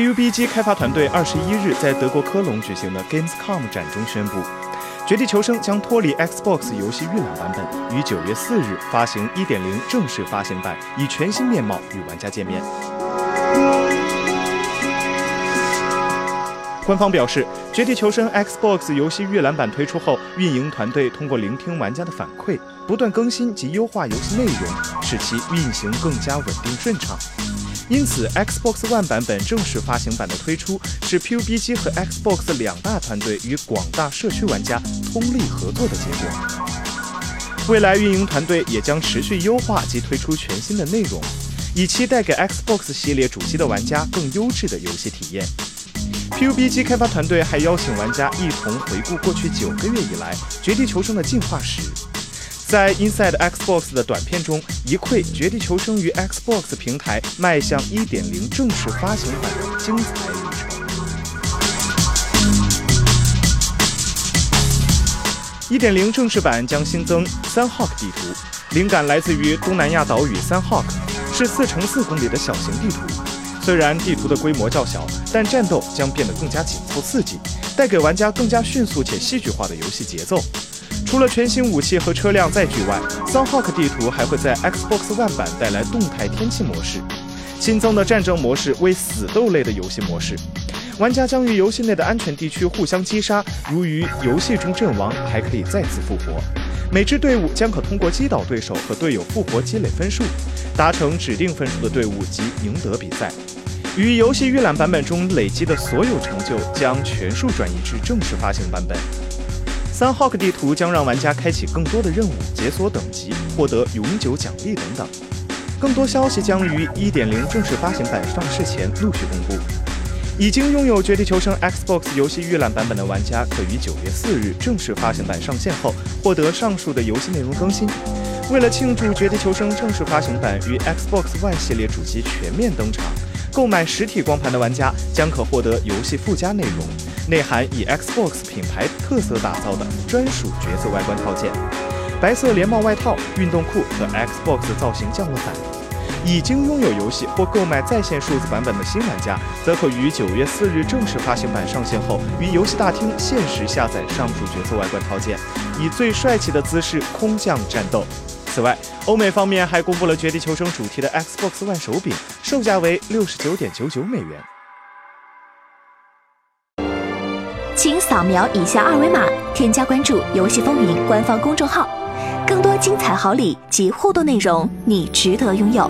PUBG 开发团队二十一日在德国科隆举行的 Gamescom 展中宣布，《绝地求生》将脱离 Xbox 游戏预览版本，于九月四日发行1.0正式发行版，以全新面貌与玩家见面。官方表示，《绝地求生》Xbox 游戏预览版推出后，运营团队通过聆听玩家的反馈，不断更新及优化游戏内容，使其运行更加稳定顺畅。因此，Xbox One 版本正式发行版的推出，是 PUBG 和 Xbox 两大团队与广大社区玩家通力合作的结果。未来，运营团队也将持续优化及推出全新的内容，以期带给 Xbox 系列主机的玩家更优质的游戏体验。PUBG 开发团队还邀请玩家一同回顾过去九个月以来《绝地求生》的进化史。在 Inside Xbox 的短片中，一窥《绝地求生》于 Xbox 平台迈向1.0正式发行版的精彩旅程。1.0正式版将新增三 Hawk 地图，灵感来自于东南亚岛屿三 Hawk，是四乘四公里的小型地图。虽然地图的规模较小，但战斗将变得更加紧凑刺激，带给玩家更加迅速且戏剧化的游戏节奏。除了全新武器和车辆载具外，Sunhawk 地图还会在 Xbox One 版带来动态天气模式。新增的战争模式为死斗类的游戏模式，玩家将与游戏内的安全地区互相击杀，如于游戏中阵亡，还可以再次复活。每支队伍将可通过击倒对手和队友复活积累分数，达成指定分数的队伍即赢得比赛。与游戏预览版本中累积的所有成就将全数转移至正式发行版本。三 Hawk 地图将让玩家开启更多的任务，解锁等级，获得永久奖励等等。更多消息将于1.0正式发行版上市前陆续公布。已经拥有《绝地求生》Xbox 游戏预览版本的玩家，可于9月4日正式发行版上线后获得上述的游戏内容更新。为了庆祝《绝地求生》正式发行版与 Xbox One 系列主机全面登场。购买实体光盘的玩家将可获得游戏附加内容，内含以 Xbox 品牌特色打造的专属角色外观套件：白色连帽外套、运动裤和 Xbox 造型降落伞。已经拥有游戏或购买在线数字版本的新玩家，则可于九月四日正式发行版上线后，于游戏大厅限时下载上述角色外观套件，以最帅气的姿势空降战斗。此外，欧美方面还公布了《绝地求生》主题的 Xbox One 手柄，售价为六十九点九九美元。请扫描以下二维码，添加关注“游戏风云”官方公众号，更多精彩好礼及互动内容，你值得拥有。